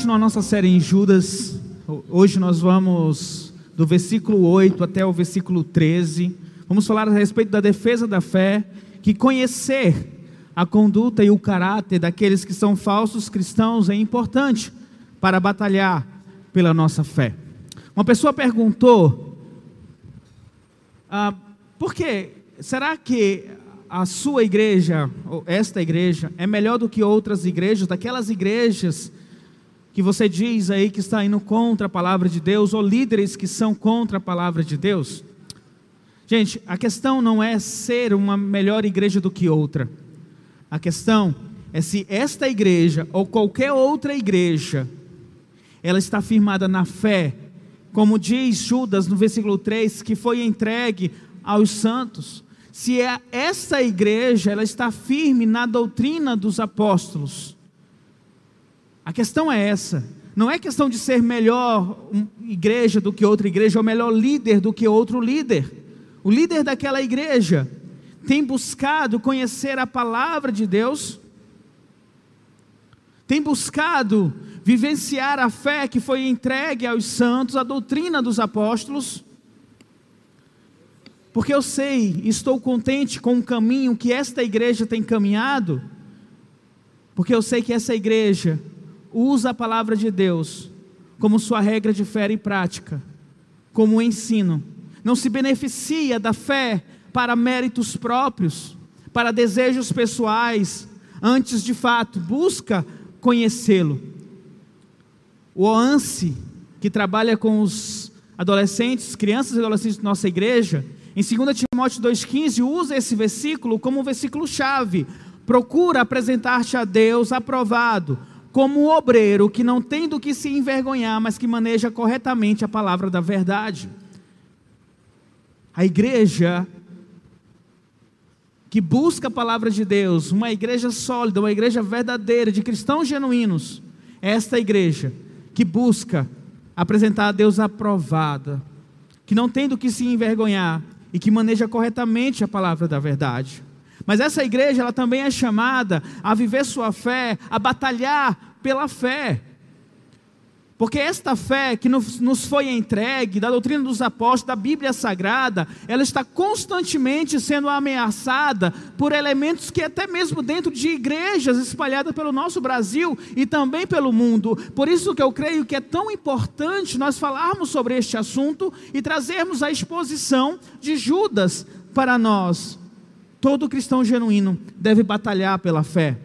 continuar nossa série em Judas. Hoje nós vamos do versículo 8 até o versículo 13. Vamos falar a respeito da defesa da fé, que conhecer a conduta e o caráter daqueles que são falsos cristãos é importante para batalhar pela nossa fé. Uma pessoa perguntou: ah, por que? Será que a sua igreja, ou esta igreja, é melhor do que outras igrejas, daquelas igrejas que você diz aí que está indo contra a palavra de Deus, ou líderes que são contra a palavra de Deus? Gente, a questão não é ser uma melhor igreja do que outra. A questão é se esta igreja ou qualquer outra igreja ela está firmada na fé, como diz Judas no versículo 3, que foi entregue aos santos. Se é essa igreja ela está firme na doutrina dos apóstolos. A questão é essa. Não é questão de ser melhor igreja do que outra igreja, ou melhor líder do que outro líder. O líder daquela igreja tem buscado conhecer a palavra de Deus, tem buscado vivenciar a fé que foi entregue aos santos, a doutrina dos apóstolos, porque eu sei, estou contente com o caminho que esta igreja tem caminhado, porque eu sei que essa igreja usa a palavra de Deus como sua regra de fé e prática, como ensino, não se beneficia da fé para méritos próprios, para desejos pessoais, antes de fato busca conhecê-lo. O OANSE, que trabalha com os adolescentes, crianças e adolescentes da nossa igreja, em 2 Timóteo 2,15, usa esse versículo como um versículo-chave. Procura apresentar-te a Deus aprovado, como um obreiro que não tem do que se envergonhar, mas que maneja corretamente a palavra da verdade. A igreja que busca a palavra de Deus, uma igreja sólida, uma igreja verdadeira, de cristãos genuínos, é esta igreja que busca apresentar a Deus aprovada, que não tem do que se envergonhar e que maneja corretamente a palavra da verdade. Mas essa igreja, ela também é chamada a viver sua fé, a batalhar pela fé. Porque esta fé que nos foi entregue, da doutrina dos apóstolos, da Bíblia Sagrada, ela está constantemente sendo ameaçada por elementos que, até mesmo dentro de igrejas espalhadas pelo nosso Brasil e também pelo mundo. Por isso que eu creio que é tão importante nós falarmos sobre este assunto e trazermos a exposição de Judas para nós. Todo cristão genuíno deve batalhar pela fé.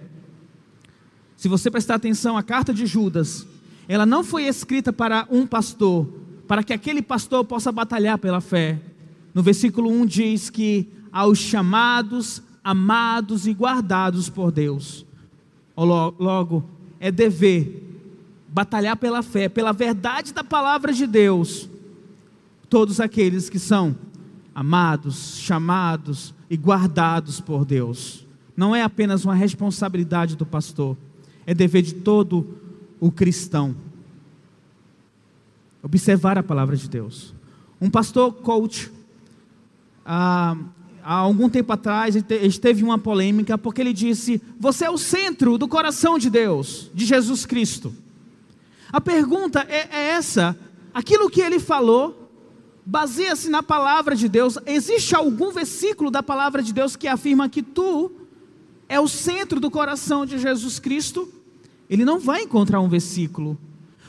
Se você prestar atenção à carta de Judas, ela não foi escrita para um pastor, para que aquele pastor possa batalhar pela fé. No versículo 1 diz que aos chamados, amados e guardados por Deus. Logo, é dever batalhar pela fé, pela verdade da palavra de Deus. Todos aqueles que são amados, chamados e guardados por Deus. Não é apenas uma responsabilidade do pastor, é dever de todo o cristão. Observar a palavra de Deus. Um pastor coach, ah, há algum tempo atrás, ele teve uma polêmica porque ele disse: Você é o centro do coração de Deus, de Jesus Cristo. A pergunta é, é essa: aquilo que ele falou baseia-se na palavra de Deus? Existe algum versículo da palavra de Deus que afirma que tu é o centro do coração de Jesus Cristo? Ele não vai encontrar um versículo.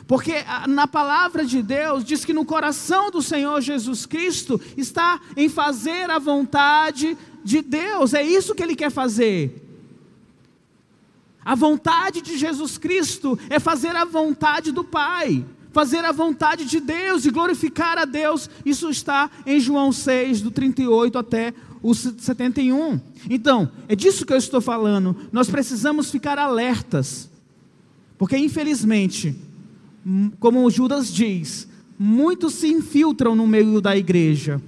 Porque na palavra de Deus diz que no coração do Senhor Jesus Cristo está em fazer a vontade de Deus, é isso que ele quer fazer. A vontade de Jesus Cristo é fazer a vontade do Pai, fazer a vontade de Deus e glorificar a Deus. Isso está em João 6, do 38 até o 71. Então, é disso que eu estou falando. Nós precisamos ficar alertas porque infelizmente, como o Judas diz, muitos se infiltram no meio da igreja,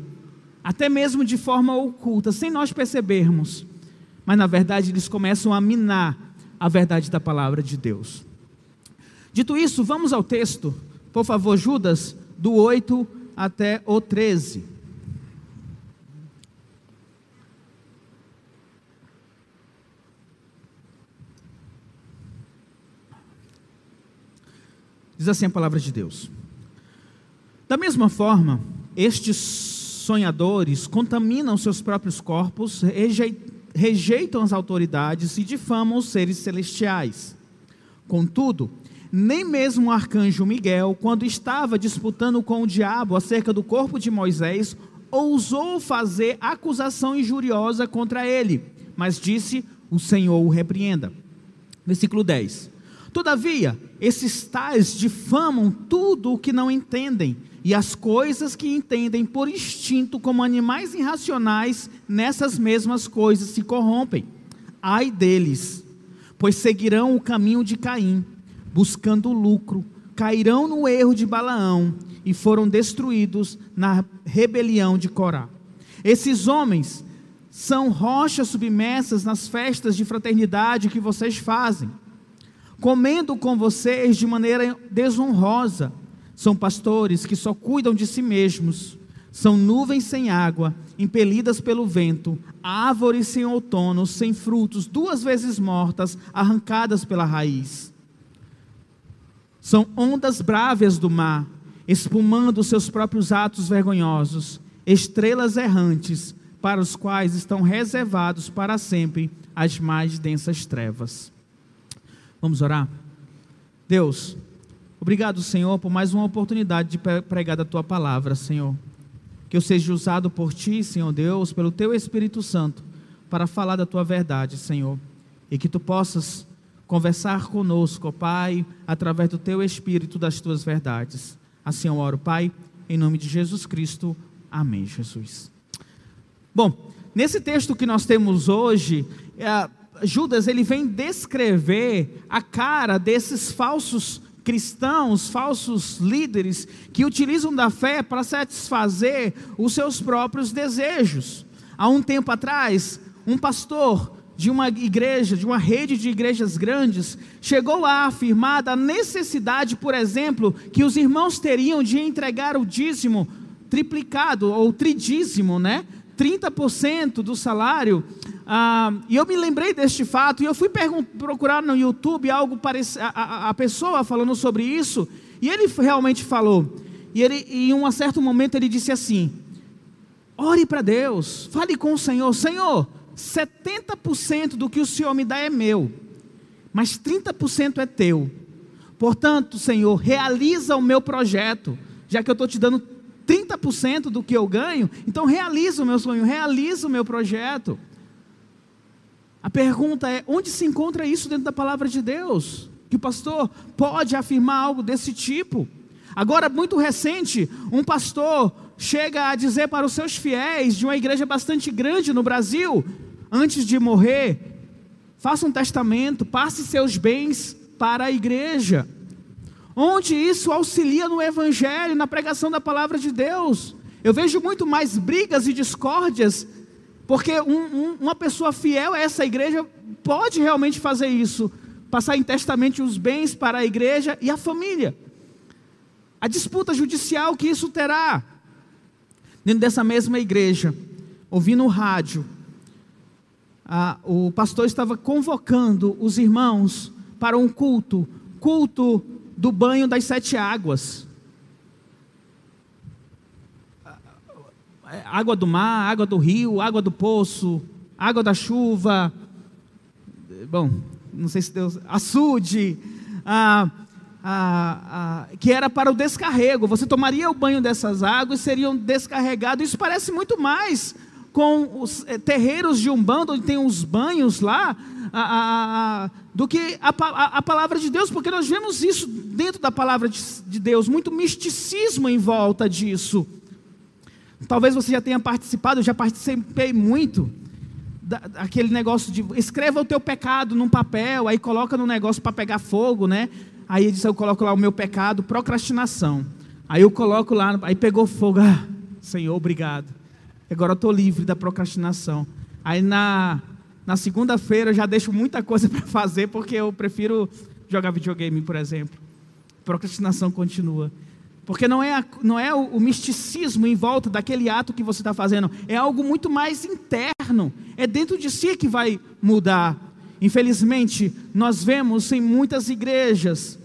até mesmo de forma oculta, sem nós percebermos. Mas na verdade eles começam a minar a verdade da palavra de Deus. Dito isso, vamos ao texto, por favor, Judas, do 8 até o 13. Diz assim a palavra de Deus. Da mesma forma, estes sonhadores contaminam seus próprios corpos, rejeitam as autoridades e difamam os seres celestiais. Contudo, nem mesmo o arcanjo Miguel, quando estava disputando com o diabo acerca do corpo de Moisés, ousou fazer acusação injuriosa contra ele, mas disse: O Senhor o repreenda. Versículo 10. Todavia, esses tais difamam tudo o que não entendem, e as coisas que entendem por instinto como animais irracionais, nessas mesmas coisas se corrompem. Ai deles, pois seguirão o caminho de Caim, buscando lucro, cairão no erro de Balaão e foram destruídos na rebelião de Corá. Esses homens são rochas submersas nas festas de fraternidade que vocês fazem comendo com vocês de maneira desonrosa. São pastores que só cuidam de si mesmos. São nuvens sem água, impelidas pelo vento, árvores sem outono, sem frutos, duas vezes mortas, arrancadas pela raiz. São ondas bravas do mar, espumando seus próprios atos vergonhosos, estrelas errantes, para os quais estão reservados para sempre as mais densas trevas. Vamos orar? Deus, obrigado, Senhor, por mais uma oportunidade de pregar da tua palavra, Senhor. Que eu seja usado por ti, Senhor Deus, pelo teu Espírito Santo, para falar da tua verdade, Senhor. E que tu possas conversar conosco, Pai, através do teu Espírito, das tuas verdades. Assim eu oro, Pai, em nome de Jesus Cristo. Amém, Jesus. Bom, nesse texto que nós temos hoje, é, Judas ele vem descrever a cara desses falsos cristãos, falsos líderes que utilizam da fé para satisfazer os seus próprios desejos. Há um tempo atrás, um pastor de uma igreja, de uma rede de igrejas grandes, chegou a afirmar da necessidade, por exemplo, que os irmãos teriam de entregar o dízimo triplicado ou tridízimo, né? 30% do salário. Ah, e eu me lembrei deste fato e eu fui procurar no YouTube algo parecido, a, a, pessoa falando sobre isso, e ele realmente falou. E ele, em um certo momento, ele disse assim: ore para Deus, fale com o Senhor, Senhor, 70% do que o Senhor me dá é meu, mas 30% é teu. Portanto, Senhor, realiza o meu projeto, já que eu estou te dando 30% do que eu ganho, então realiza o meu sonho, realiza o meu projeto. A pergunta é: onde se encontra isso dentro da palavra de Deus? Que o pastor pode afirmar algo desse tipo? Agora, muito recente, um pastor chega a dizer para os seus fiéis de uma igreja bastante grande no Brasil, antes de morrer, faça um testamento, passe seus bens para a igreja onde isso auxilia no Evangelho, na pregação da palavra de Deus. Eu vejo muito mais brigas e discórdias, porque um, um, uma pessoa fiel a essa igreja pode realmente fazer isso, passar em testamento os bens para a igreja e a família. A disputa judicial que isso terá. Dentro dessa mesma igreja, ouvindo o rádio, a, o pastor estava convocando os irmãos para um culto, culto do banho das sete águas. Água do mar, água do rio, água do poço, água da chuva. Bom, não sei se Deus. Açude. Ah, ah, ah, que era para o descarrego. Você tomaria o banho dessas águas, seriam descarregados. Isso parece muito mais com os eh, terreiros de Umbanda, onde tem os banhos lá, a, a, a, do que a, palavra de Deus, porque nós vemos isso dentro da palavra de, de Deus, muito misticismo em volta disso. Talvez você já tenha participado, eu já participei muito daquele negócio de escreva o teu pecado num papel, aí coloca no negócio para pegar fogo, né? Aí ele disse, eu coloco lá o meu pecado, procrastinação. Aí eu coloco lá, aí pegou fogo, ah, Senhor, obrigado. Agora eu estou livre da procrastinação. Aí na, na segunda-feira eu já deixo muita coisa para fazer, porque eu prefiro jogar videogame, por exemplo. Procrastinação continua. Porque não é, a, não é o, o, misticismo em volta daquele ato que você está fazendo, é algo muito mais interno, é dentro de si que vai mudar. Infelizmente, nós vemos em muitas igrejas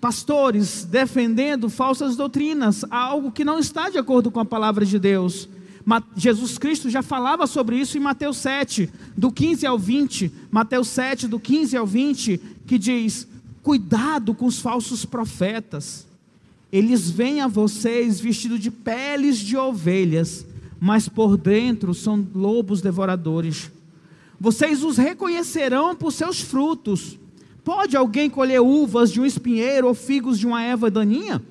pastores defendendo falsas doutrinas, algo que não está de acordo com a palavra de Deus. Jesus Cristo já falava sobre isso em Mateus 7, do 15 ao 20. Mateus 7, do 15 ao 20, que diz: Cuidado com os falsos profetas. Eles vêm a vocês vestidos de peles de ovelhas, mas por dentro são lobos devoradores. Vocês os reconhecerão por seus frutos. Pode alguém colher uvas de um espinheiro ou figos de uma erva daninha?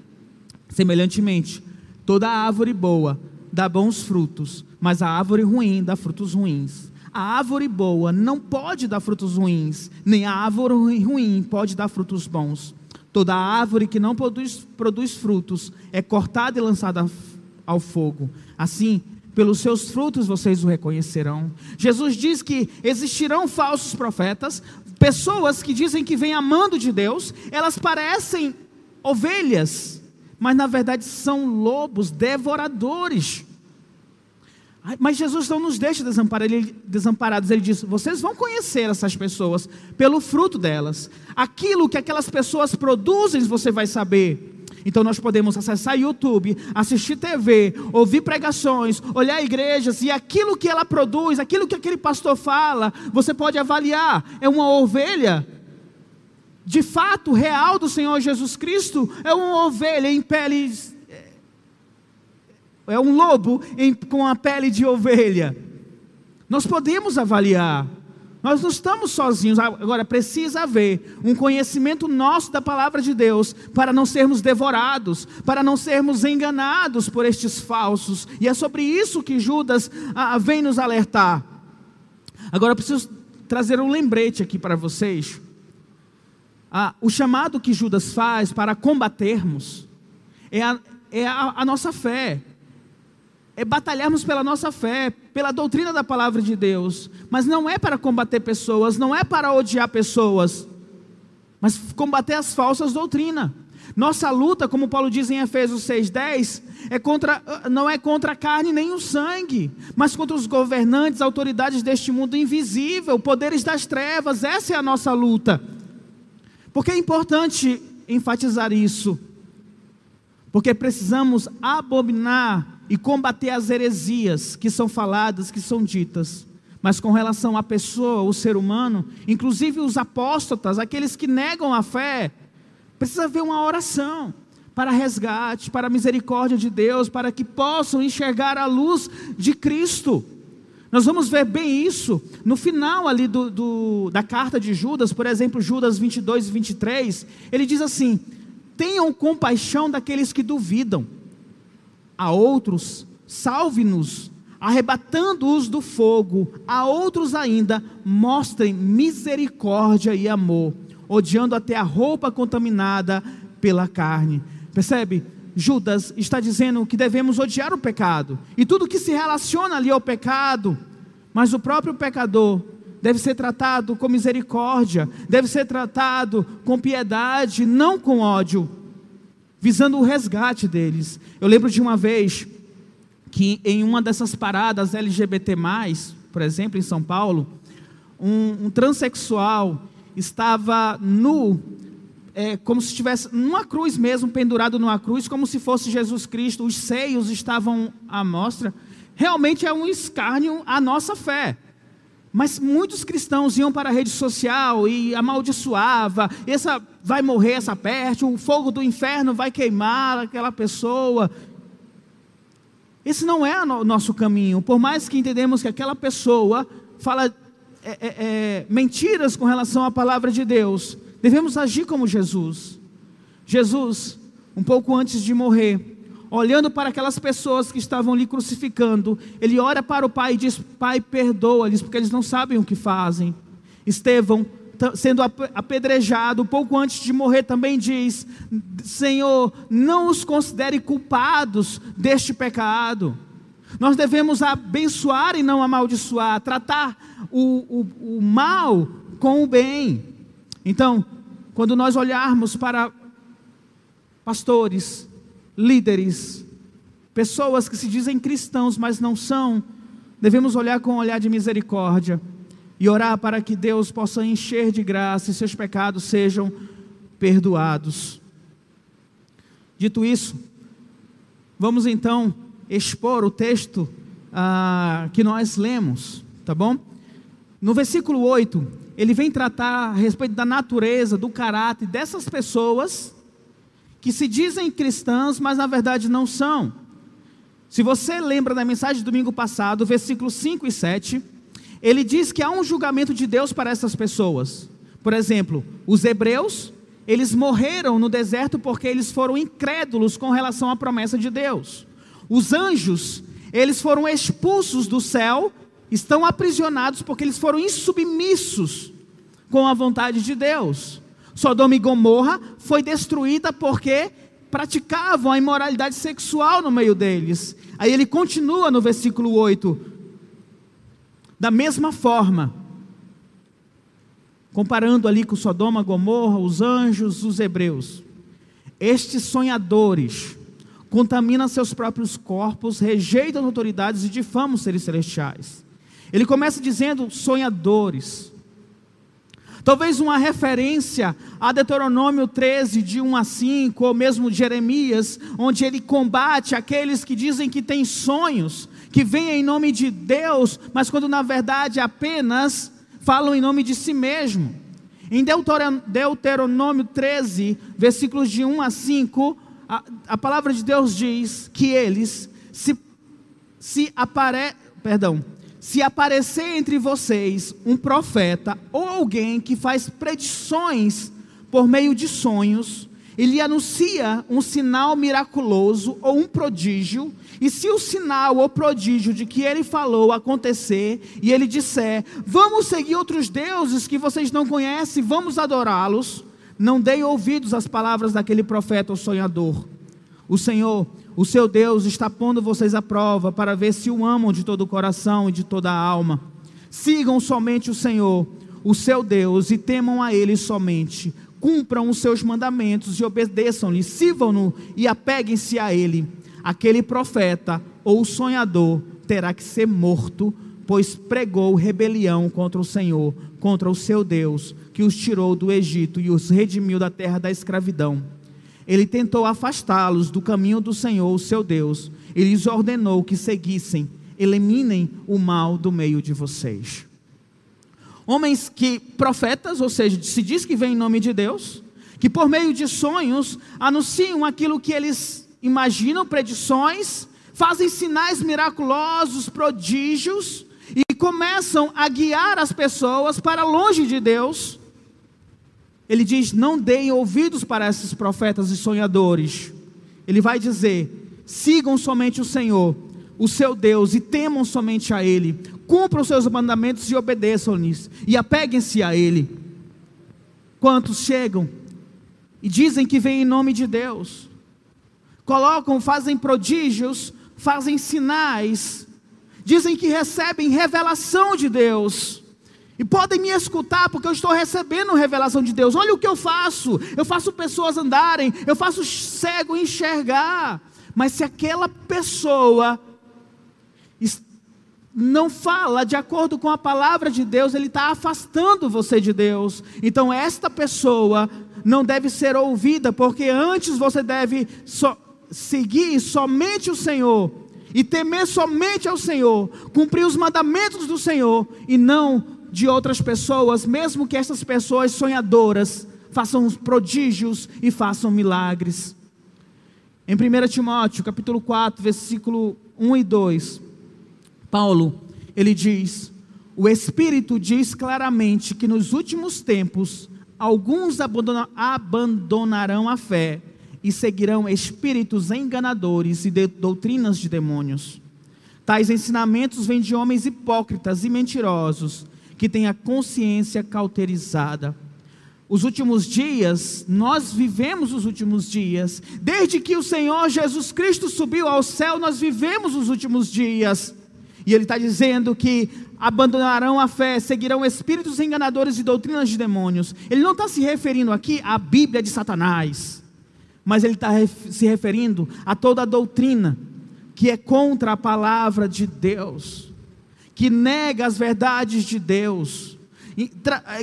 Semelhantemente, toda árvore boa dá bons frutos, mas a árvore ruim dá frutos ruins. A árvore boa não pode dar frutos ruins, nem a árvore ruim pode dar frutos bons. Toda árvore que não produz, produz frutos é cortada e lançada ao fogo. Assim, pelos seus frutos vocês o reconhecerão. Jesus diz que existirão falsos profetas, pessoas que dizem que vêm amando de Deus, elas parecem ovelhas, mas na verdade são lobos devoradores. Mas Jesus não nos deixa desamparados. Ele diz: vocês vão conhecer essas pessoas pelo fruto delas. Aquilo que aquelas pessoas produzem, você vai saber. Então nós podemos acessar YouTube, assistir TV, ouvir pregações, olhar igrejas e aquilo que ela produz, aquilo que aquele pastor fala, você pode avaliar. É uma ovelha de fato real do Senhor Jesus Cristo? É uma ovelha em peles é um lobo em, com a pele de ovelha. Nós podemos avaliar. Nós não estamos sozinhos. Agora, precisa haver um conhecimento nosso da palavra de Deus para não sermos devorados, para não sermos enganados por estes falsos. E é sobre isso que Judas ah, vem nos alertar. Agora, eu preciso trazer um lembrete aqui para vocês. Ah, o chamado que Judas faz para combatermos é a, é a, a nossa fé é batalharmos pela nossa fé, pela doutrina da palavra de Deus, mas não é para combater pessoas, não é para odiar pessoas, mas combater as falsas doutrinas. Nossa luta, como Paulo diz em Efésios 6:10, é contra não é contra a carne nem o sangue, mas contra os governantes, autoridades deste mundo invisível, poderes das trevas. Essa é a nossa luta. Porque é importante enfatizar isso? Porque precisamos abominar e combater as heresias que são faladas, que são ditas. Mas com relação à pessoa, o ser humano, inclusive os apóstatas, aqueles que negam a fé, precisa haver uma oração para resgate, para a misericórdia de Deus, para que possam enxergar a luz de Cristo. Nós vamos ver bem isso no final ali do, do, da carta de Judas, por exemplo, Judas 22 e 23, ele diz assim: tenham compaixão daqueles que duvidam a outros, salve-nos, arrebatando-os do fogo, a outros ainda, mostrem misericórdia e amor, odiando até a roupa contaminada pela carne. Percebe? Judas está dizendo que devemos odiar o pecado e tudo que se relaciona ali ao pecado, mas o próprio pecador deve ser tratado com misericórdia, deve ser tratado com piedade, não com ódio visando o resgate deles. Eu lembro de uma vez que em uma dessas paradas LGBT, por exemplo, em São Paulo, um, um transexual estava nu, é, como se estivesse numa cruz mesmo, pendurado numa cruz, como se fosse Jesus Cristo, os seios estavam à mostra. Realmente é um escárnio à nossa fé. Mas muitos cristãos iam para a rede social e amaldiçoava, essa vai morrer essa peste, o fogo do inferno vai queimar aquela pessoa. Esse não é o nosso caminho. Por mais que entendemos que aquela pessoa fala é, é, é, mentiras com relação à palavra de Deus, devemos agir como Jesus. Jesus, um pouco antes de morrer, olhando para aquelas pessoas que estavam ali crucificando, ele ora para o Pai e diz: Pai, perdoa-lhes, porque eles não sabem o que fazem. Estevão, sendo apedrejado, pouco antes de morrer, também diz: Senhor, não os considere culpados deste pecado. Nós devemos abençoar e não amaldiçoar, tratar o, o, o mal com o bem. Então, quando nós olharmos para pastores, líderes, pessoas que se dizem cristãos, mas não são, devemos olhar com um olhar de misericórdia e orar para que Deus possa encher de graça e seus pecados sejam perdoados. Dito isso, vamos então expor o texto ah, que nós lemos, tá bom? No versículo 8, ele vem tratar a respeito da natureza, do caráter dessas pessoas que se dizem cristãs, mas na verdade não são. Se você lembra da mensagem do domingo passado, versículos 5 e 7, ele diz que há um julgamento de Deus para essas pessoas. Por exemplo, os hebreus, eles morreram no deserto porque eles foram incrédulos com relação à promessa de Deus. Os anjos, eles foram expulsos do céu, estão aprisionados porque eles foram insubmissos com a vontade de Deus. Sodoma e Gomorra foi destruída porque praticavam a imoralidade sexual no meio deles. Aí ele continua no versículo 8: da mesma forma, comparando ali com Sodoma, Gomorra, os anjos, os hebreus, estes sonhadores contaminam seus próprios corpos, rejeitam autoridades e difamam os seres celestiais. Ele começa dizendo sonhadores. Talvez uma referência a Deuteronômio 13, de 1 a 5, ou mesmo Jeremias, onde ele combate aqueles que dizem que têm sonhos, que vêm em nome de Deus, mas quando na verdade apenas falam em nome de si mesmo. Em Deuteronômio 13, versículos de 1 a 5, a, a palavra de Deus diz que eles se, se apare, perdão, se aparecer entre vocês um profeta ou alguém que faz predições por meio de sonhos, ele anuncia um sinal miraculoso ou um prodígio, e se o sinal ou prodígio de que ele falou acontecer, e ele disser: Vamos seguir outros deuses que vocês não conhecem, vamos adorá-los, não deem ouvidos às palavras daquele profeta ou sonhador. O Senhor o seu Deus está pondo vocês à prova para ver se o amam de todo o coração e de toda a alma. Sigam somente o Senhor, o seu Deus, e temam a Ele somente. Cumpram os seus mandamentos e obedeçam-lhe, sirvam-no e apeguem-se a Ele. Aquele profeta ou sonhador terá que ser morto, pois pregou rebelião contra o Senhor, contra o seu Deus, que os tirou do Egito e os redimiu da terra da escravidão ele tentou afastá-los do caminho do Senhor, seu Deus, e lhes ordenou que seguissem, eliminem o mal do meio de vocês. Homens que, profetas, ou seja, se diz que vem em nome de Deus, que por meio de sonhos anunciam aquilo que eles imaginam, predições, fazem sinais miraculosos, prodígios, e começam a guiar as pessoas para longe de Deus ele diz: Não deem ouvidos para esses profetas e sonhadores. Ele vai dizer: Sigam somente o Senhor, o seu Deus, e temam somente a Ele. Cumpram os seus mandamentos e obedeçam-lhes, e apeguem-se a Ele. Quantos chegam e dizem que vêm em nome de Deus, colocam, fazem prodígios, fazem sinais, dizem que recebem revelação de Deus e podem me escutar porque eu estou recebendo revelação de Deus. Olha o que eu faço. Eu faço pessoas andarem, eu faço cego enxergar. Mas se aquela pessoa não fala de acordo com a palavra de Deus, ele está afastando você de Deus. Então, esta pessoa não deve ser ouvida, porque antes você deve so seguir somente o Senhor e temer somente ao Senhor, cumprir os mandamentos do Senhor e não de outras pessoas, mesmo que essas pessoas sonhadoras façam prodígios e façam milagres. Em 1 Timóteo, capítulo 4, versículo 1 e 2, Paulo, ele diz: "O Espírito diz claramente que nos últimos tempos alguns abandonarão a fé e seguirão espíritos enganadores e de doutrinas de demônios. Tais ensinamentos vêm de homens hipócritas e mentirosos, que tem a consciência cauterizada. Os últimos dias, nós vivemos os últimos dias. Desde que o Senhor Jesus Cristo subiu ao céu, nós vivemos os últimos dias. E Ele está dizendo que abandonarão a fé, seguirão espíritos enganadores e doutrinas de demônios. Ele não está se referindo aqui à Bíblia de Satanás, mas Ele está se referindo a toda a doutrina que é contra a palavra de Deus que nega as verdades de Deus,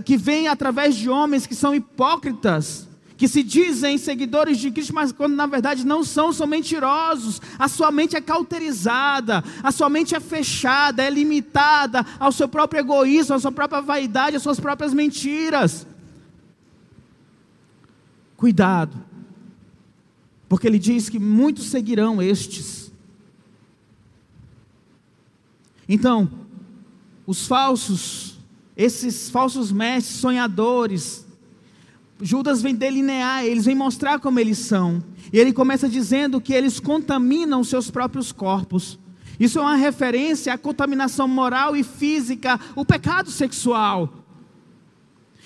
que vem através de homens que são hipócritas que se dizem seguidores de Cristo, mas quando na verdade não são, são mentirosos. A sua mente é cauterizada, a sua mente é fechada, é limitada ao seu próprio egoísmo, à sua própria vaidade, às suas próprias mentiras. Cuidado, porque ele diz que muitos seguirão estes. Então, os falsos, esses falsos mestres, sonhadores, Judas vem delinear, eles vem mostrar como eles são. E ele começa dizendo que eles contaminam seus próprios corpos. Isso é uma referência à contaminação moral e física, o pecado sexual.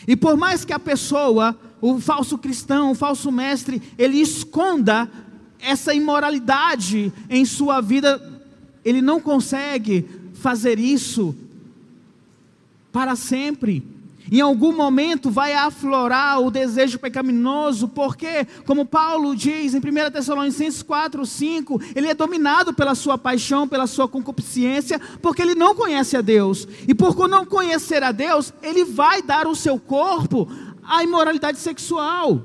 E por mais que a pessoa, o falso cristão, o falso mestre, ele esconda essa imoralidade em sua vida, ele não consegue fazer isso para sempre. Em algum momento vai aflorar o desejo pecaminoso, porque, como Paulo diz em 1 Tessalonicenses 4, 5, ele é dominado pela sua paixão, pela sua concupiscência, porque ele não conhece a Deus. E por não conhecer a Deus, ele vai dar o seu corpo à imoralidade sexual.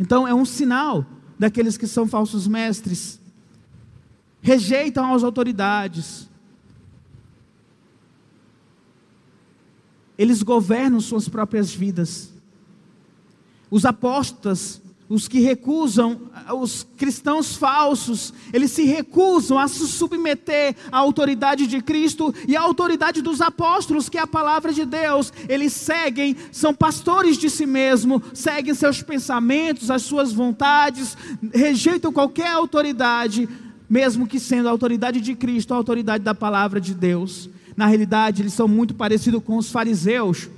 Então é um sinal daqueles que são falsos mestres, rejeitam as autoridades, eles governam suas próprias vidas. Os apóstolos, os que recusam, os cristãos falsos, eles se recusam a se submeter à autoridade de Cristo e à autoridade dos apóstolos, que é a palavra de Deus. Eles seguem, são pastores de si mesmo, seguem seus pensamentos, as suas vontades, rejeitam qualquer autoridade, mesmo que sendo a autoridade de Cristo, a autoridade da palavra de Deus. Na realidade, eles são muito parecidos com os fariseus,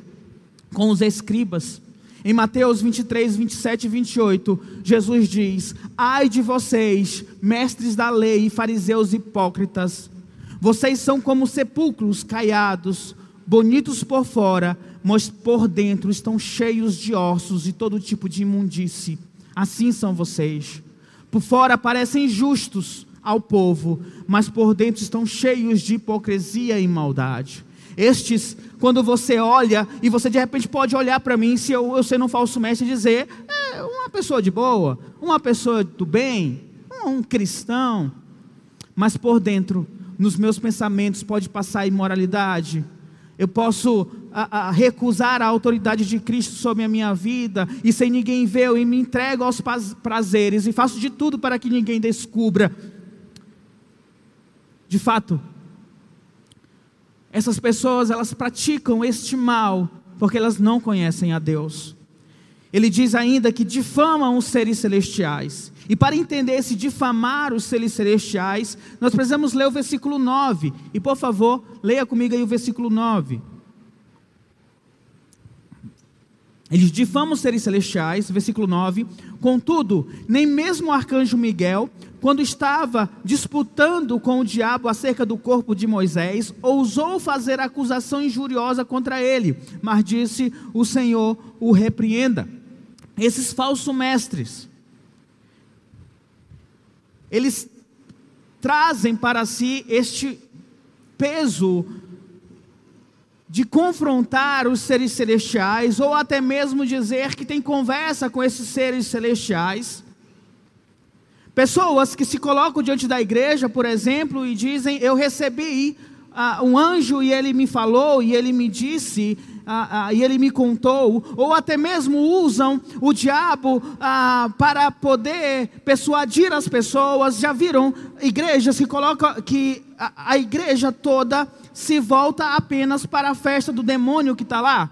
com os escribas. Em Mateus 23, 27 e 28, Jesus diz: Ai de vocês, mestres da lei e fariseus hipócritas, vocês são como sepulcros caiados, bonitos por fora, mas por dentro estão cheios de ossos e todo tipo de imundície. Assim são vocês. Por fora parecem justos, ao povo, mas por dentro estão cheios de hipocrisia e maldade. Estes, quando você olha, e você de repente pode olhar para mim, se eu, eu sendo um falso mestre, e dizer: é uma pessoa de boa, uma pessoa do bem, um cristão, mas por dentro, nos meus pensamentos, pode passar imoralidade. Eu posso a, a, recusar a autoridade de Cristo sobre a minha vida, e sem ninguém ver, eu me entrego aos prazeres, e faço de tudo para que ninguém descubra de fato, essas pessoas, elas praticam este mal porque elas não conhecem a Deus. Ele diz ainda que difamam os seres celestiais. E para entender esse difamar os seres celestiais, nós precisamos ler o versículo 9. E por favor, leia comigo aí o versículo 9. Eles difamam os seres celestiais, versículo 9. Contudo, nem mesmo o arcanjo Miguel, quando estava disputando com o diabo acerca do corpo de Moisés, ousou fazer acusação injuriosa contra ele, mas disse: O Senhor o repreenda. Esses falsos mestres, eles trazem para si este peso de confrontar os seres celestiais, ou até mesmo dizer que tem conversa com esses seres celestiais Pessoas que se colocam diante da igreja, por exemplo, e dizem: Eu recebi uh, um anjo e ele me falou, e ele me disse, uh, uh, e ele me contou, ou até mesmo usam o diabo para poder persuadir as pessoas. Já viram igrejas que colocam que a, a igreja toda se volta apenas para a festa do demônio que está lá?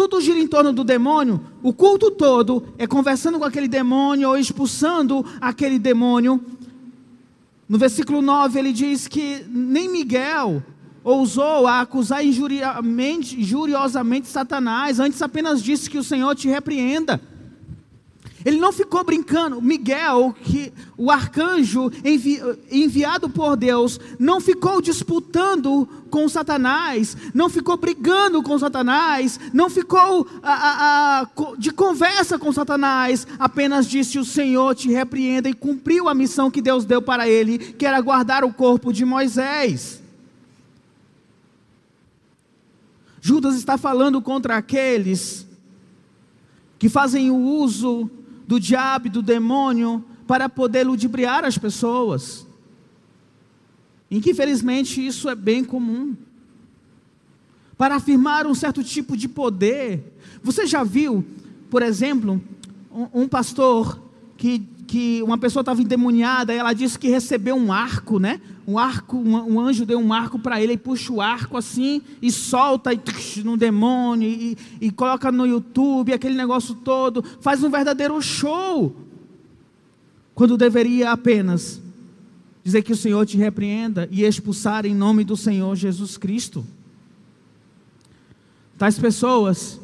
Tudo gira em torno do demônio. O culto todo é conversando com aquele demônio ou expulsando aquele demônio. No versículo 9 ele diz que nem Miguel ousou a acusar injuriosamente Satanás, antes apenas disse que o Senhor te repreenda. Ele não ficou brincando. Miguel, que o arcanjo envi, enviado por Deus, não ficou disputando com Satanás, não ficou brigando com Satanás, não ficou a, a, a, de conversa com Satanás. Apenas disse: O Senhor te repreenda e cumpriu a missão que Deus deu para ele, que era guardar o corpo de Moisés. Judas está falando contra aqueles que fazem o uso do diabo e do demônio para poder ludibriar as pessoas. E que infelizmente isso é bem comum. Para afirmar um certo tipo de poder. Você já viu, por exemplo, um, um pastor que, que uma pessoa estava endemoniada, e ela disse que recebeu um arco, né? Um arco, um, um anjo deu um arco para ele, e puxa o arco assim, e solta e, tux, no demônio, e, e coloca no YouTube, aquele negócio todo, faz um verdadeiro show. Quando deveria apenas dizer que o Senhor te repreenda e expulsar em nome do Senhor Jesus Cristo. Tais pessoas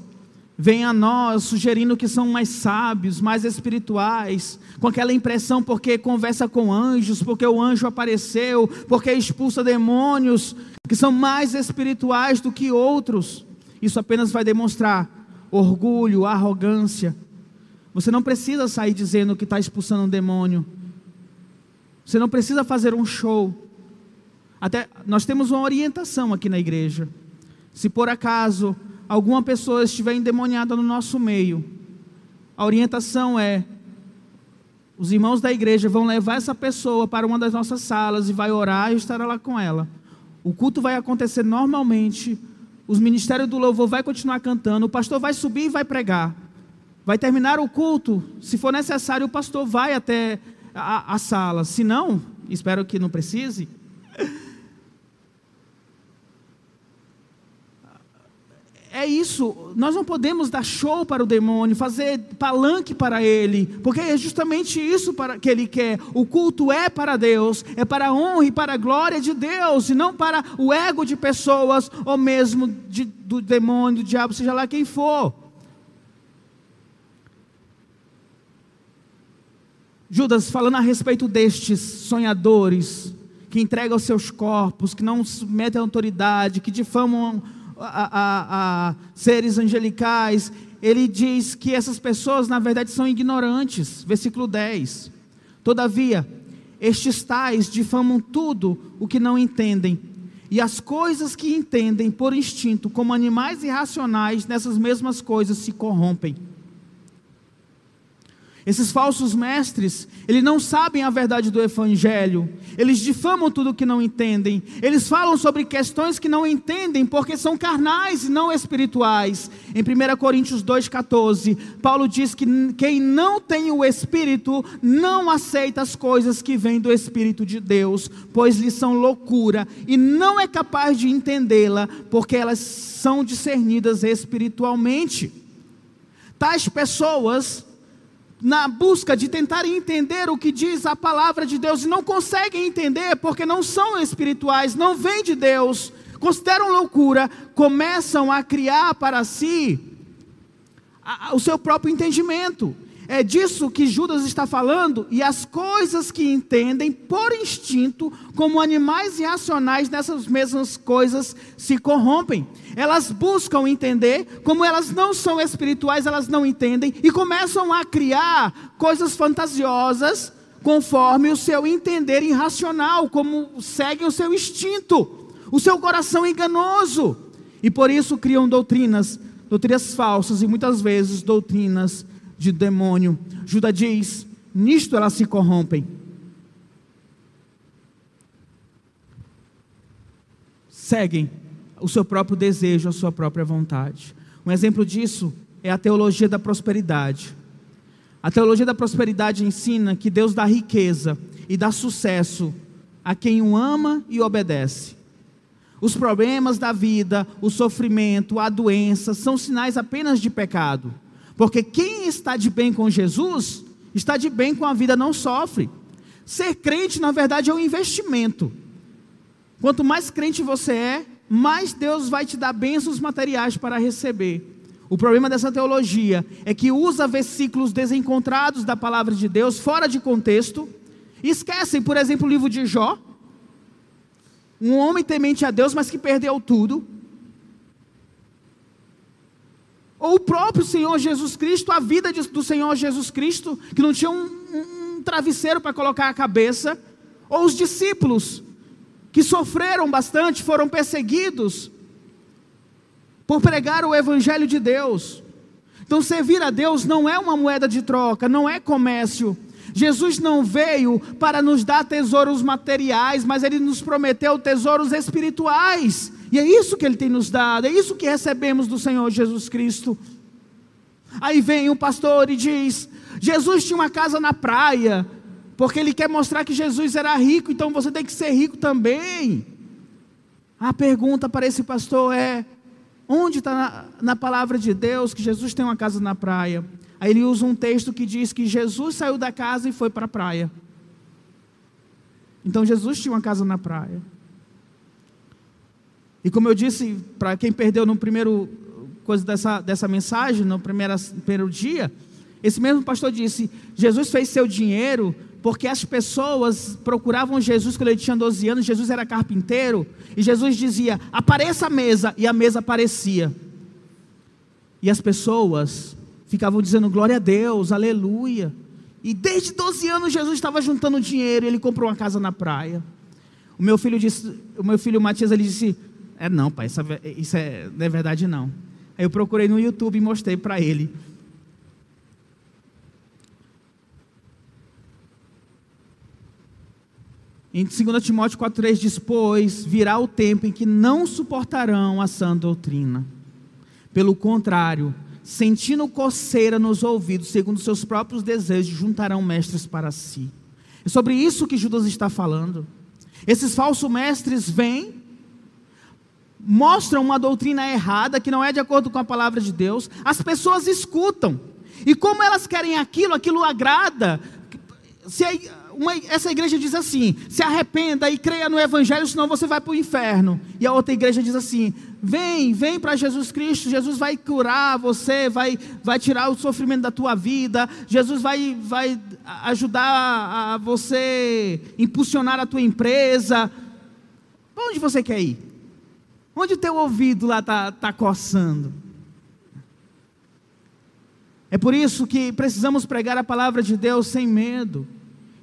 vêm a nós sugerindo que são mais sábios, mais espirituais, com aquela impressão porque conversa com anjos, porque o anjo apareceu, porque expulsa demônios, que são mais espirituais do que outros. Isso apenas vai demonstrar orgulho, arrogância. Você não precisa sair dizendo que está expulsando um demônio. Você não precisa fazer um show. Até nós temos uma orientação aqui na igreja. Se por acaso alguma pessoa estiver endemoniada no nosso meio, a orientação é: os irmãos da igreja vão levar essa pessoa para uma das nossas salas e vai orar e estará lá com ela. O culto vai acontecer normalmente, os ministérios do louvor vai continuar cantando, o pastor vai subir e vai pregar. Vai terminar o culto, se for necessário, o pastor vai até a, a sala. Se não, espero que não precise, é isso, nós não podemos dar show para o demônio, fazer palanque para ele, porque é justamente isso para, que ele quer. O culto é para Deus, é para a honra e para a glória de Deus, e não para o ego de pessoas, ou mesmo de, do demônio, do diabo, seja lá quem for. Judas, falando a respeito destes sonhadores, que entregam seus corpos, que não submetem à autoridade, que difamam a, a, a seres angelicais, ele diz que essas pessoas, na verdade, são ignorantes. Versículo 10. Todavia, estes tais difamam tudo o que não entendem, e as coisas que entendem por instinto, como animais irracionais, nessas mesmas coisas se corrompem. Esses falsos mestres, eles não sabem a verdade do Evangelho, eles difamam tudo que não entendem, eles falam sobre questões que não entendem porque são carnais e não espirituais. Em 1 Coríntios 2,14, Paulo diz que quem não tem o Espírito não aceita as coisas que vêm do Espírito de Deus, pois lhes são loucura e não é capaz de entendê-la porque elas são discernidas espiritualmente. Tais pessoas na busca de tentar entender o que diz a palavra de Deus e não conseguem entender porque não são espirituais, não vêm de Deus, consideram loucura, começam a criar para si o seu próprio entendimento. É disso que Judas está falando, e as coisas que entendem por instinto, como animais irracionais, nessas mesmas coisas se corrompem. Elas buscam entender, como elas não são espirituais, elas não entendem, e começam a criar coisas fantasiosas, conforme o seu entender irracional, como seguem o seu instinto, o seu coração enganoso. E por isso criam doutrinas, doutrinas falsas e muitas vezes doutrinas de demônio. Judas diz: nisto elas se corrompem. Seguem o seu próprio desejo, a sua própria vontade. Um exemplo disso é a teologia da prosperidade. A teologia da prosperidade ensina que Deus dá riqueza e dá sucesso a quem o ama e obedece. Os problemas da vida, o sofrimento, a doença são sinais apenas de pecado. Porque quem está de bem com Jesus, está de bem com a vida, não sofre. Ser crente, na verdade, é um investimento. Quanto mais crente você é, mais Deus vai te dar bênçãos materiais para receber. O problema dessa teologia é que usa versículos desencontrados da palavra de Deus, fora de contexto, esquecem, por exemplo, o livro de Jó. Um homem temente a Deus, mas que perdeu tudo. Ou o próprio Senhor Jesus Cristo, a vida do Senhor Jesus Cristo, que não tinha um, um travesseiro para colocar a cabeça. Ou os discípulos, que sofreram bastante, foram perseguidos por pregar o Evangelho de Deus. Então, servir a Deus não é uma moeda de troca, não é comércio. Jesus não veio para nos dar tesouros materiais, mas ele nos prometeu tesouros espirituais. E é isso que ele tem nos dado, é isso que recebemos do Senhor Jesus Cristo. Aí vem o pastor e diz: Jesus tinha uma casa na praia, porque ele quer mostrar que Jesus era rico, então você tem que ser rico também. A pergunta para esse pastor é: onde está na, na, palavra de Deus que Jesus tem uma casa na praia? Aí ele usa um texto que diz que Jesus saiu da casa e foi para a praia. Então Jesus tinha uma casa na praia. E como eu disse, para quem perdeu no primeiro coisa dessa, dessa mensagem, no primeiro, primeiro dia, esse mesmo pastor disse: Jesus fez seu dinheiro porque as pessoas procuravam Jesus quando ele tinha 12 anos, Jesus era carpinteiro, e Jesus dizia: apareça a mesa, e a mesa aparecia. E as pessoas ficavam dizendo glória a Deus, aleluia. E desde 12 anos Jesus estava juntando dinheiro e ele comprou uma casa na praia. O meu filho disse, o meu filho Matias, ele disse: É não, pai, isso é, isso é, não é verdade não. Aí eu procurei no YouTube e mostrei para ele. Em 2 Timóteo 4,3 diz: Pois virá o tempo em que não suportarão a sã doutrina. Pelo contrário, sentindo coceira nos ouvidos, segundo seus próprios desejos, juntarão mestres para si. É sobre isso que Judas está falando. Esses falsos mestres vêm, mostram uma doutrina errada, que não é de acordo com a palavra de Deus, as pessoas escutam, e como elas querem aquilo, aquilo agrada. Se a, uma, essa igreja diz assim: se arrependa e creia no Evangelho, senão você vai para o inferno. E a outra igreja diz assim: vem, vem para Jesus Cristo, Jesus vai curar você, vai, vai tirar o sofrimento da tua vida, Jesus vai, vai ajudar a você impulsionar a tua empresa. Para onde você quer ir? Onde o teu ouvido lá está tá coçando? É por isso que precisamos pregar a palavra de Deus sem medo.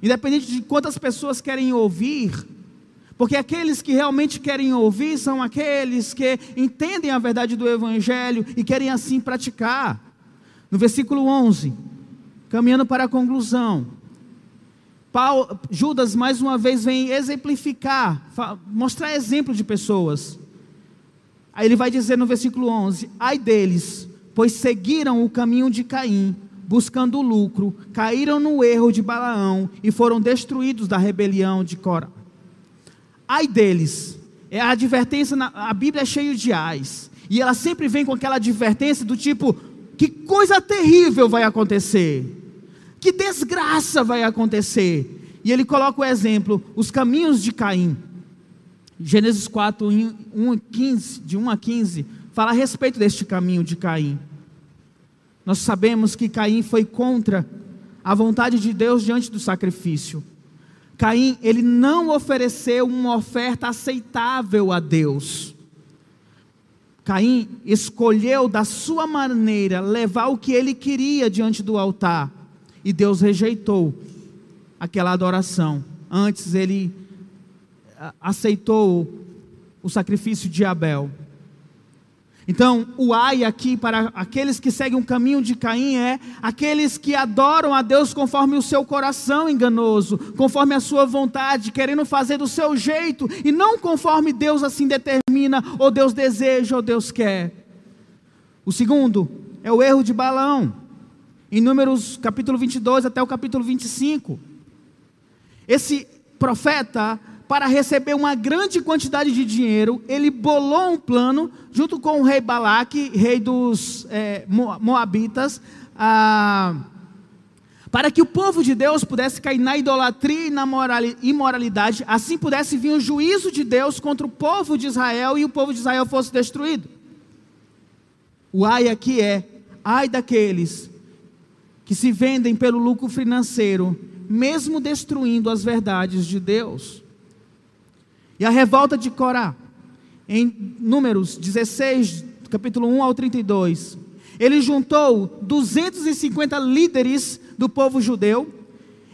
Independente de quantas pessoas querem ouvir, porque aqueles que realmente querem ouvir são aqueles que entendem a verdade do Evangelho e querem assim praticar. No versículo 11, caminhando para a conclusão, Paulo, Judas mais uma vez vem exemplificar, mostrar exemplo de pessoas. Aí ele vai dizer no versículo 11: Ai deles, pois seguiram o caminho de Caim buscando lucro, caíram no erro de Balaão e foram destruídos da rebelião de Cora. Ai deles, é a advertência, na, a Bíblia é cheia de ais, e ela sempre vem com aquela advertência do tipo: que coisa terrível vai acontecer, que desgraça vai acontecer. E ele coloca o exemplo, os caminhos de Caim. Gênesis 4, 1, 15, de 1 a 15, fala a respeito deste caminho de Caim. Nós sabemos que Caim foi contra a vontade de Deus diante do sacrifício. Caim, ele não ofereceu uma oferta aceitável a Deus. Caim escolheu da sua maneira levar o que ele queria diante do altar, e Deus rejeitou aquela adoração. Antes ele aceitou o sacrifício de Abel. Então, o ai aqui para aqueles que seguem o caminho de Caim é aqueles que adoram a Deus conforme o seu coração enganoso, conforme a sua vontade, querendo fazer do seu jeito e não conforme Deus assim determina, ou Deus deseja, ou Deus quer. O segundo é o erro de Balão, em Números capítulo 22 até o capítulo 25. Esse profeta para receber uma grande quantidade de dinheiro, ele bolou um plano, junto com o rei Balaque, rei dos é, Moabitas, ah, para que o povo de Deus pudesse cair na idolatria e na imoralidade, assim pudesse vir o juízo de Deus contra o povo de Israel e o povo de Israel fosse destruído. O ai aqui é, ai daqueles que se vendem pelo lucro financeiro, mesmo destruindo as verdades de Deus. E a revolta de Corá, em Números 16, capítulo 1 ao 32, ele juntou 250 líderes do povo judeu,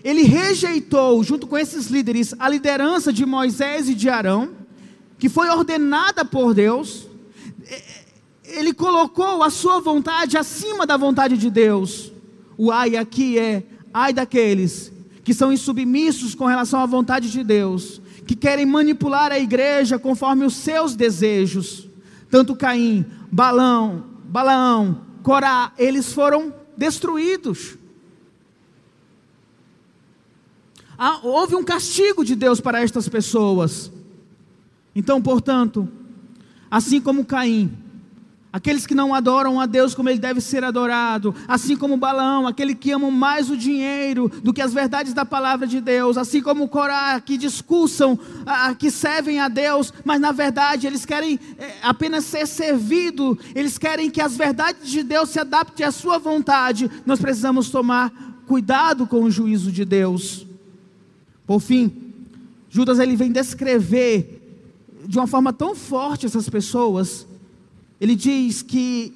ele rejeitou, junto com esses líderes, a liderança de Moisés e de Arão, que foi ordenada por Deus. ele colocou a sua vontade acima da vontade de Deus. O ai aqui é ai daqueles que são insubmissos com relação à vontade de Deus, que querem manipular a igreja conforme os seus desejos. Tanto Caim, Balão, Balaão, Corá, eles foram destruídos. Ah, houve um castigo de Deus para estas pessoas. Então, portanto, assim como Caim, Aqueles que não adoram a Deus como ele deve ser adorado, assim como Balaão, aquele que ama mais o dinheiro do que as verdades da palavra de Deus, assim como Corá, que discursam, que servem a Deus, mas na verdade eles querem é, apenas ser servido, eles querem que as verdades de Deus se adaptem à sua vontade. Nós precisamos tomar cuidado com o juízo de Deus. Por fim, Judas ele vem descrever de uma forma tão forte essas pessoas ele diz que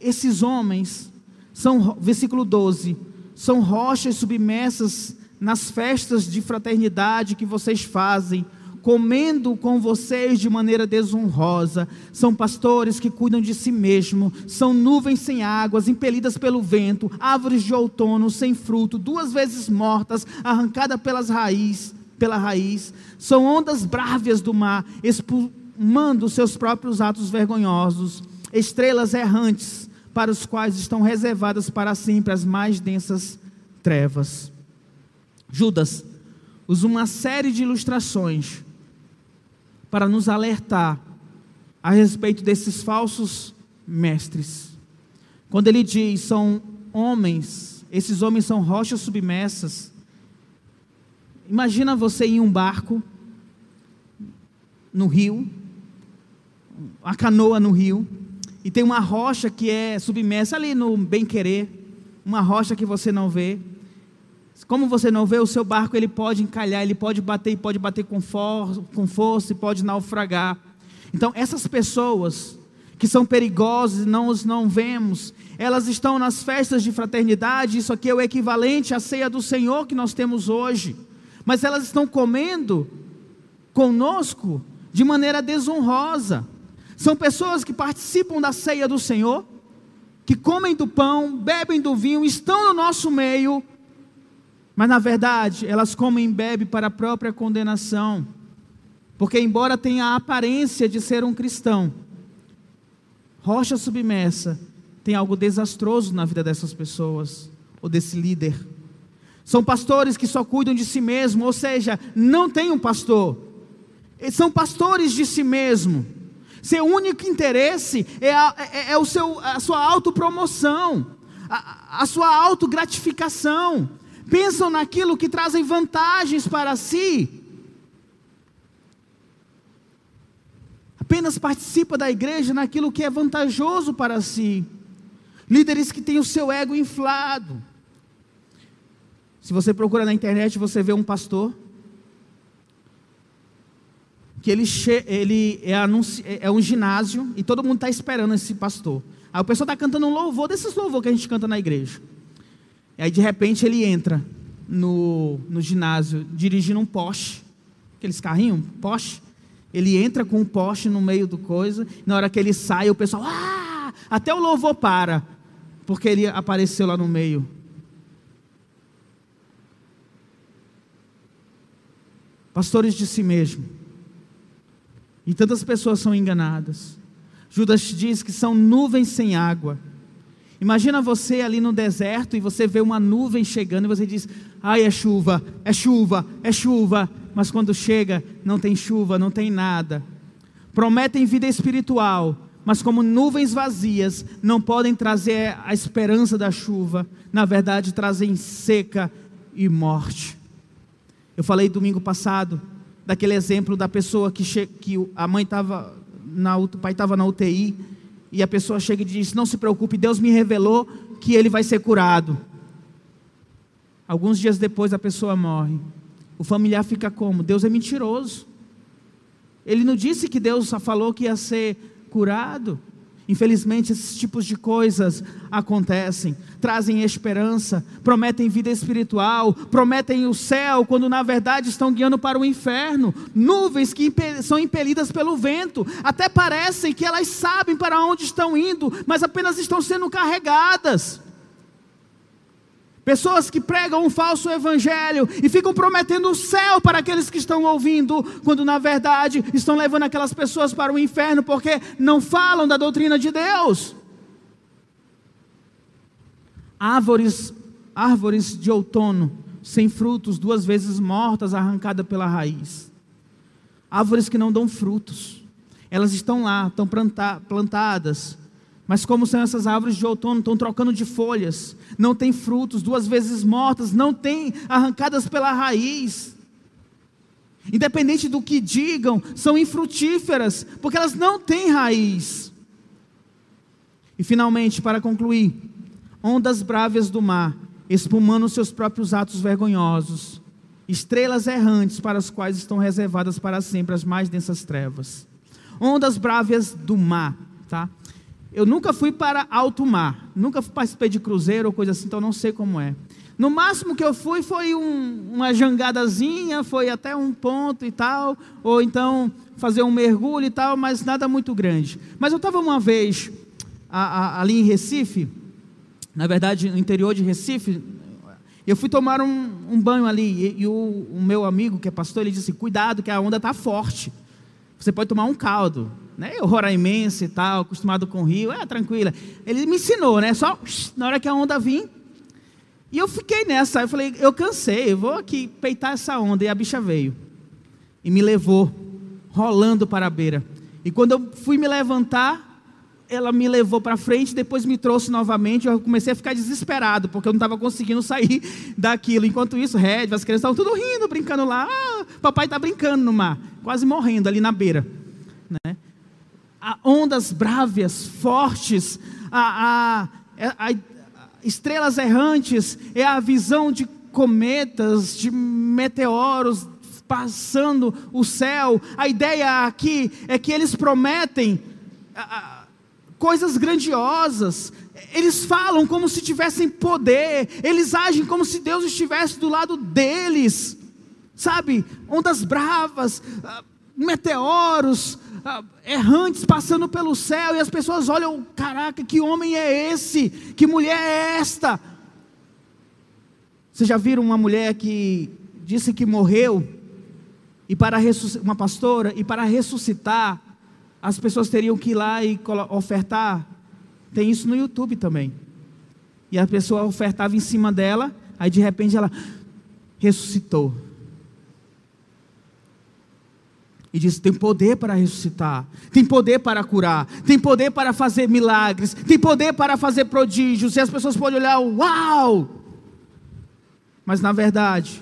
esses homens são, versículo 12, são rochas submersas nas festas de fraternidade que vocês fazem, comendo com vocês de maneira desonrosa. São pastores que cuidam de si mesmo, são nuvens sem águas, impelidas pelo vento, árvores de outono sem fruto, duas vezes mortas, arrancadas pelas raiz, pela raiz. São ondas brávias do mar, expulsadas manda os seus próprios atos vergonhosos, estrelas errantes, para os quais estão reservadas para sempre as mais densas trevas. Judas usa uma série de ilustrações para nos alertar a respeito desses falsos mestres. Quando ele diz são homens, esses homens são rochas submersas. Imagina você em um barco no rio, a canoa no rio, e tem uma rocha que é submersa ali no bem-querer, uma rocha que você não vê. Como você não vê, o seu barco ele pode encalhar, ele pode bater, e pode bater com, for com força e pode naufragar. Então, essas pessoas que são perigosas e não os não vemos, elas estão nas festas de fraternidade, isso aqui é o equivalente à ceia do Senhor que nós temos hoje. Mas elas estão comendo conosco de maneira desonrosa. São pessoas que participam da ceia do Senhor, que comem do pão, bebem do vinho, estão no nosso meio, mas na verdade elas comem e bebem para a própria condenação, porque embora tenha a aparência de ser um cristão, rocha submersa tem algo desastroso na vida dessas pessoas, ou desse líder. São pastores que só cuidam de si mesmo, ou seja, não tem um pastor. São pastores de si mesmo. Seu único interesse é a, é, é o seu, a sua autopromoção, a, a sua autogratificação. Pensam naquilo que trazem vantagens para si. Apenas participa da igreja naquilo que é vantajoso para si. Líderes que têm o seu ego inflado. Se você procura na internet, você vê um pastor que ele, ele é, anunci, é um ginásio e todo mundo está esperando esse pastor. Aí o pessoal está cantando um louvor, desses louvor que a gente canta na igreja. E aí de repente ele entra no, no ginásio dirigindo um Porsche, aqueles carrinhos, Porsche. Ele entra com um Porsche no meio do coisa, na hora que ele sai, o pessoal, ah! até o louvor para, porque ele apareceu lá no meio. Pastores de si mesmo e tantas pessoas são enganadas. Judas diz que são nuvens sem água. Imagina você ali no deserto e você vê uma nuvem chegando e você diz: ai, é chuva, é chuva, é chuva. Mas quando chega, não tem chuva, não tem nada. Prometem vida espiritual, mas como nuvens vazias, não podem trazer a esperança da chuva. Na verdade, trazem seca e morte. Eu falei domingo passado daquele exemplo da pessoa que, che... que a mãe estava, o pai estava na UTI, e a pessoa chega e diz: Não se preocupe, Deus me revelou que ele vai ser curado. Alguns dias depois a pessoa morre. O familiar fica como? Deus é mentiroso. Ele não disse que Deus só falou que ia ser curado. Infelizmente, esses tipos de coisas acontecem, trazem esperança, prometem vida espiritual, prometem o céu, quando na verdade estão guiando para o inferno. Nuvens que são impelidas pelo vento, até parecem que elas sabem para onde estão indo, mas apenas estão sendo carregadas. Pessoas que pregam um falso evangelho e ficam prometendo o céu para aqueles que estão ouvindo, quando na verdade estão levando aquelas pessoas para o inferno porque não falam da doutrina de Deus. Árvores, árvores de outono sem frutos, duas vezes mortas, arrancadas pela raiz. Árvores que não dão frutos. Elas estão lá, estão plantadas, mas como são essas árvores de outono, estão trocando de folhas, não tem frutos, duas vezes mortas, não tem arrancadas pela raiz. Independente do que digam, são infrutíferas, porque elas não têm raiz. E finalmente, para concluir, ondas bravas do mar, espumando seus próprios atos vergonhosos, estrelas errantes para as quais estão reservadas para sempre as mais densas trevas. Ondas bravas do mar, tá? Eu nunca fui para alto mar, nunca participei de cruzeiro ou coisa assim, então não sei como é. No máximo que eu fui foi um, uma jangadazinha, foi até um ponto e tal, ou então fazer um mergulho e tal, mas nada muito grande. Mas eu estava uma vez a, a, ali em Recife, na verdade no interior de Recife, eu fui tomar um, um banho ali e, e o, o, meu amigo que é pastor ele disse: cuidado que a onda está forte, você pode tomar um caldo né? Eu roraimense e tal, acostumado com o rio, é tranquila. Ele me ensinou, né? Só na hora que a onda vir. E eu fiquei nessa, eu falei, eu cansei, eu vou aqui peitar essa onda. E a bicha veio e me levou, rolando para a beira. E quando eu fui me levantar, ela me levou para frente, depois me trouxe novamente. Eu comecei a ficar desesperado, porque eu não estava conseguindo sair daquilo. Enquanto isso, Red, as crianças estavam tudo rindo, brincando lá. Ah, papai está brincando no mar, quase morrendo ali na beira. Né? Ondas brávias, fortes, a, a, a, a estrelas errantes, é a visão de cometas, de meteoros passando o céu. A ideia aqui é que eles prometem coisas grandiosas. Eles falam como se tivessem poder, eles agem como se Deus estivesse do lado deles. Sabe? Ondas bravas, meteoros, ah, errantes passando pelo céu, e as pessoas olham: caraca, que homem é esse? Que mulher é esta? Vocês já viram uma mulher que disse que morreu, e para uma pastora, e para ressuscitar, as pessoas teriam que ir lá e ofertar? Tem isso no YouTube também. E a pessoa ofertava em cima dela, aí de repente ela ressuscitou. E diz: tem poder para ressuscitar, tem poder para curar, tem poder para fazer milagres, tem poder para fazer prodígios. E as pessoas podem olhar, uau! Mas na verdade,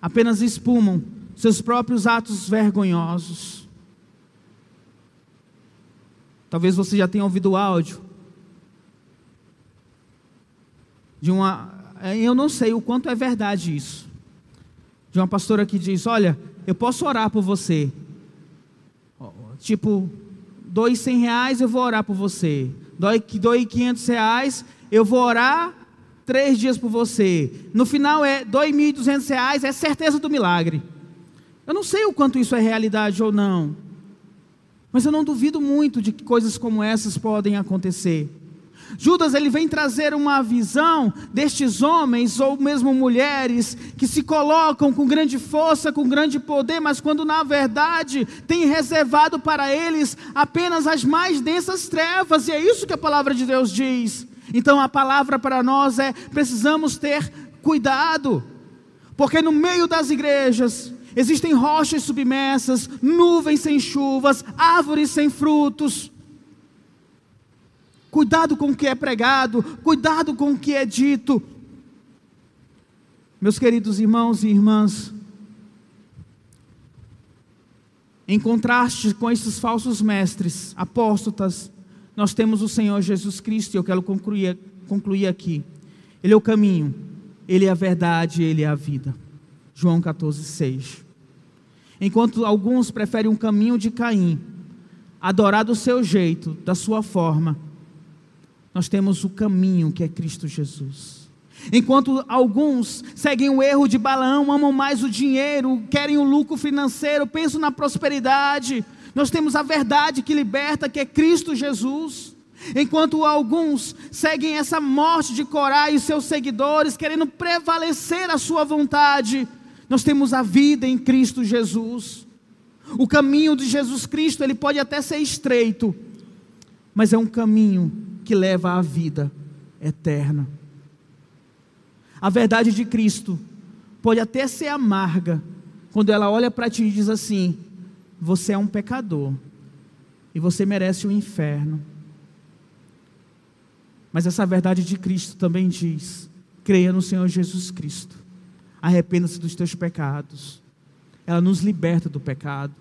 apenas espumam seus próprios atos vergonhosos. Talvez você já tenha ouvido o áudio de uma. É, eu não sei o quanto é verdade isso. De uma pastora que diz: Olha, eu posso orar por você. Tipo, dois cem reais, eu vou orar por você. Dói, dói quinhentos reais, eu vou orar três dias por você. No final é dois mil e duzentos reais, é certeza do milagre. Eu não sei o quanto isso é realidade ou não. Mas eu não duvido muito de que coisas como essas podem acontecer. Judas ele vem trazer uma visão destes homens ou mesmo mulheres que se colocam com grande força, com grande poder, mas quando na verdade tem reservado para eles apenas as mais densas trevas, e é isso que a palavra de Deus diz. Então a palavra para nós é: precisamos ter cuidado, porque no meio das igrejas existem rochas submersas, nuvens sem chuvas, árvores sem frutos cuidado com o que é pregado, cuidado com o que é dito. Meus queridos irmãos e irmãs, em contraste com esses falsos mestres, apóstotas, nós temos o Senhor Jesus Cristo, e eu quero concluir, concluir aqui. Ele é o caminho, Ele é a verdade, Ele é a vida. João 14, 6. Enquanto alguns preferem um caminho de Caim, adorar do seu jeito, da sua forma, nós temos o caminho que é Cristo Jesus. Enquanto alguns seguem o erro de Balaão, amam mais o dinheiro, querem o lucro financeiro, pensam na prosperidade, nós temos a verdade que liberta, que é Cristo Jesus. Enquanto alguns seguem essa morte de Corá e seus seguidores, querendo prevalecer a sua vontade, nós temos a vida em Cristo Jesus. O caminho de Jesus Cristo, ele pode até ser estreito, mas é um caminho que leva à vida eterna. A verdade de Cristo pode até ser amarga, quando ela olha para ti e diz assim: Você é um pecador e você merece o um inferno. Mas essa verdade de Cristo também diz: creia no Senhor Jesus Cristo, arrependa-se dos teus pecados. Ela nos liberta do pecado.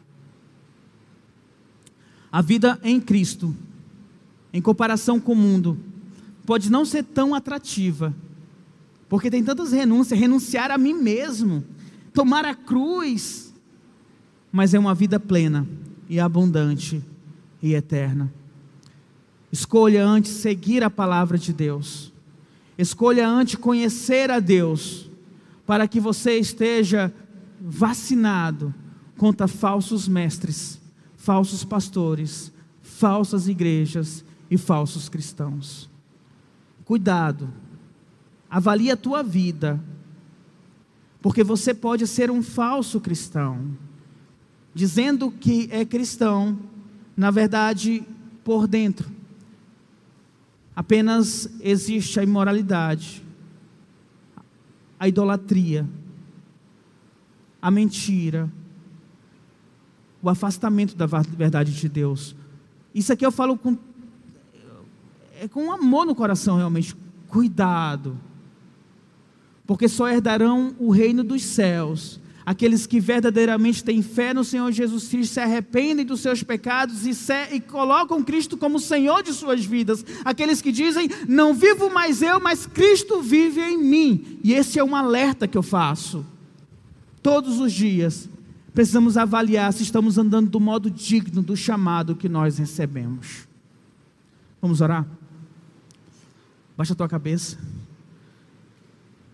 A vida em Cristo, em comparação com o mundo, pode não ser tão atrativa, porque tem tantas renúncias renunciar a mim mesmo, tomar a cruz mas é uma vida plena e abundante e eterna. Escolha antes seguir a palavra de Deus. Escolha antes conhecer a Deus, para que você esteja vacinado contra falsos mestres, falsos pastores, falsas igrejas e falsos cristãos. Cuidado, avalie a tua vida, porque você pode ser um falso cristão, dizendo que é cristão, na verdade, por dentro apenas existe a imoralidade, a idolatria, a mentira, o afastamento da verdade de Deus. Isso aqui eu falo com é com amor no coração realmente. Cuidado. Porque só herdarão o reino dos céus Aqueles que verdadeiramente têm fé no Senhor Jesus Cristo se arrependem dos seus pecados e, se, e, colocam Cristo como Senhor de suas vidas. Aqueles que dizem, não vivo mais eu, mas Cristo vive em mim. E esse é um alerta que eu faço. Todos os dias, precisamos avaliar se estamos andando do modo digno do chamado que nós recebemos. Vamos orar? Baixa a tua cabeça.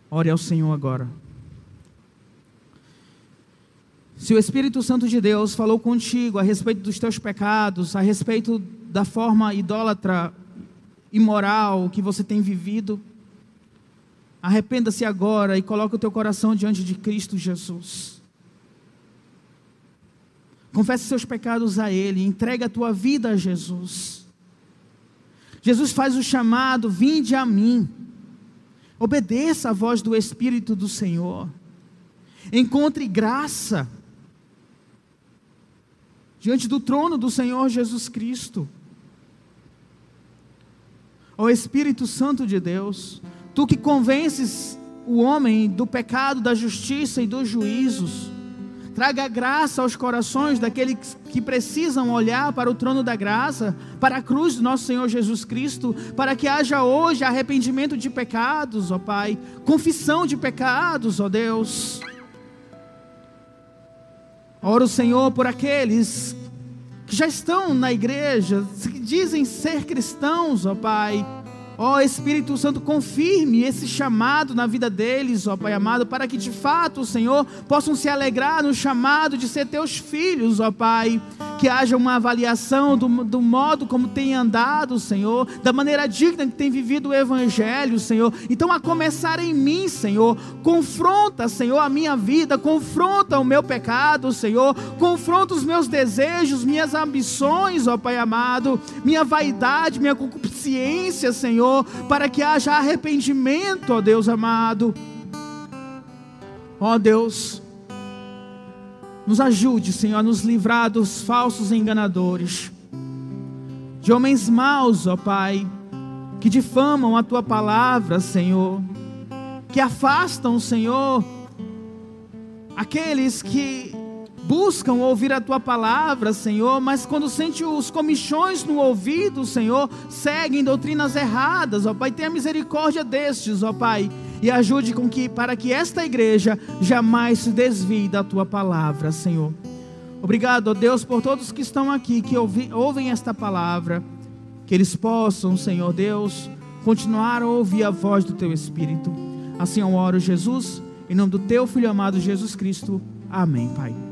Ore ao Senhor agora. Se o Espírito Santo de Deus falou contigo a respeito dos teus pecados, a respeito da forma idólatra, imoral que você tem vivido, arrependa-se agora e coloque o teu coração diante de Cristo Jesus. Confesse seus pecados a Ele, entrega a tua vida a Jesus. Jesus faz o chamado: vinde a mim. Obedeça a voz do Espírito do Senhor. Encontre graça diante do trono do Senhor Jesus Cristo. Ó Espírito Santo de Deus, tu que convences o homem do pecado, da justiça e dos juízos, traga graça aos corações daqueles que precisam olhar para o trono da graça, para a cruz do nosso Senhor Jesus Cristo, para que haja hoje arrependimento de pecados, ó Pai, confissão de pecados, ó Deus. Ora o Senhor por aqueles que já estão na igreja, que dizem ser cristãos, ó Pai, Ó oh, Espírito Santo, confirme esse chamado na vida deles, ó Pai amado, para que de fato, Senhor, possam se alegrar no chamado de ser teus filhos, ó Pai. Que haja uma avaliação do, do modo como tem andado, Senhor, da maneira digna que tem vivido o Evangelho, Senhor. Então, a começar em mim, Senhor, confronta, Senhor, a minha vida, confronta o meu pecado, Senhor, confronta os meus desejos, minhas ambições, ó Pai amado, minha vaidade, minha concupiscência, Senhor Senhor, para que haja arrependimento, ó Deus amado. Ó Deus, nos ajude, Senhor, a nos livrar dos falsos enganadores, de homens maus, ó Pai, que difamam a tua palavra, Senhor, que afastam, Senhor, aqueles que buscam ouvir a tua palavra, Senhor, mas quando sente os comichões no ouvido, Senhor, seguem doutrinas erradas, ó Pai, tenha misericórdia destes, ó Pai, e ajude com que para que esta igreja jamais se desvie da tua palavra, Senhor. Obrigado, ó Deus, por todos que estão aqui, que ouvi, ouvem esta palavra, que eles possam, Senhor Deus, continuar a ouvir a voz do Teu Espírito. Assim eu oro, Jesus, em nome do Teu Filho amado Jesus Cristo. Amém, Pai.